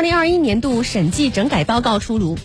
二零二一年度审计整改报告出炉。